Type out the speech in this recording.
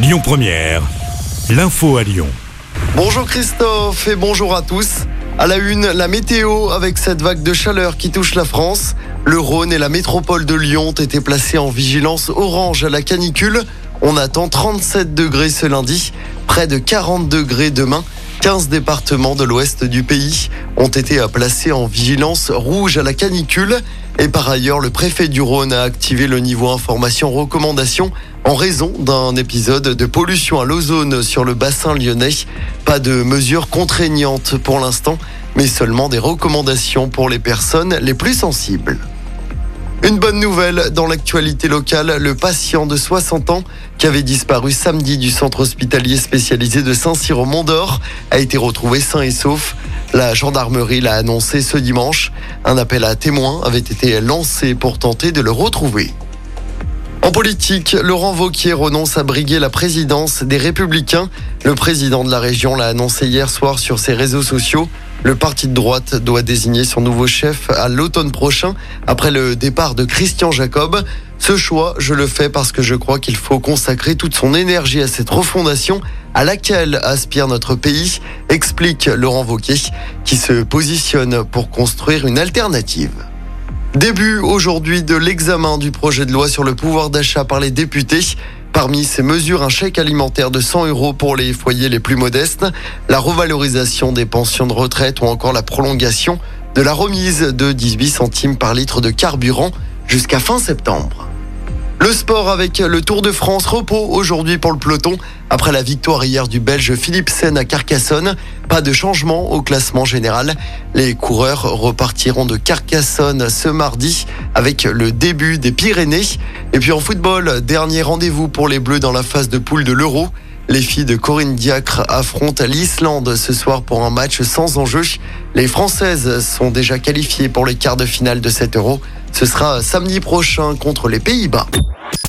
Lyon Première, l'info à Lyon. Bonjour Christophe et bonjour à tous. À la une, la météo avec cette vague de chaleur qui touche la France. Le Rhône et la métropole de Lyon ont été placés en vigilance orange à la canicule. On attend 37 degrés ce lundi, près de 40 degrés demain. 15 départements de l'ouest du pays ont été placés en vigilance rouge à la canicule. Et par ailleurs, le préfet du Rhône a activé le niveau information recommandation en raison d'un épisode de pollution à l'ozone sur le bassin lyonnais. Pas de mesures contraignantes pour l'instant, mais seulement des recommandations pour les personnes les plus sensibles. Une bonne nouvelle dans l'actualité locale, le patient de 60 ans qui avait disparu samedi du centre hospitalier spécialisé de Saint-Cyr au Mont-d'Or a été retrouvé sain et sauf. La gendarmerie l'a annoncé ce dimanche. Un appel à témoins avait été lancé pour tenter de le retrouver. En politique, Laurent Vauquier renonce à briguer la présidence des Républicains. Le président de la région l'a annoncé hier soir sur ses réseaux sociaux. Le parti de droite doit désigner son nouveau chef à l'automne prochain, après le départ de Christian Jacob. Ce choix, je le fais parce que je crois qu'il faut consacrer toute son énergie à cette refondation à laquelle aspire notre pays, explique Laurent Vauquier, qui se positionne pour construire une alternative. Début aujourd'hui de l'examen du projet de loi sur le pouvoir d'achat par les députés. Parmi ces mesures, un chèque alimentaire de 100 euros pour les foyers les plus modestes, la revalorisation des pensions de retraite ou encore la prolongation de la remise de 18 centimes par litre de carburant jusqu'à fin septembre. Le sport avec le Tour de France repos aujourd'hui pour le peloton. Après la victoire hier du Belge Philippe Sen à Carcassonne, pas de changement au classement général. Les coureurs repartiront de Carcassonne ce mardi avec le début des Pyrénées. Et puis en football, dernier rendez-vous pour les Bleus dans la phase de poule de l'Euro. Les filles de Corinne Diacre affrontent l'Islande ce soir pour un match sans enjeu. Les Françaises sont déjà qualifiées pour les quarts de finale de cet Euro. Ce sera samedi prochain contre les Pays-Bas.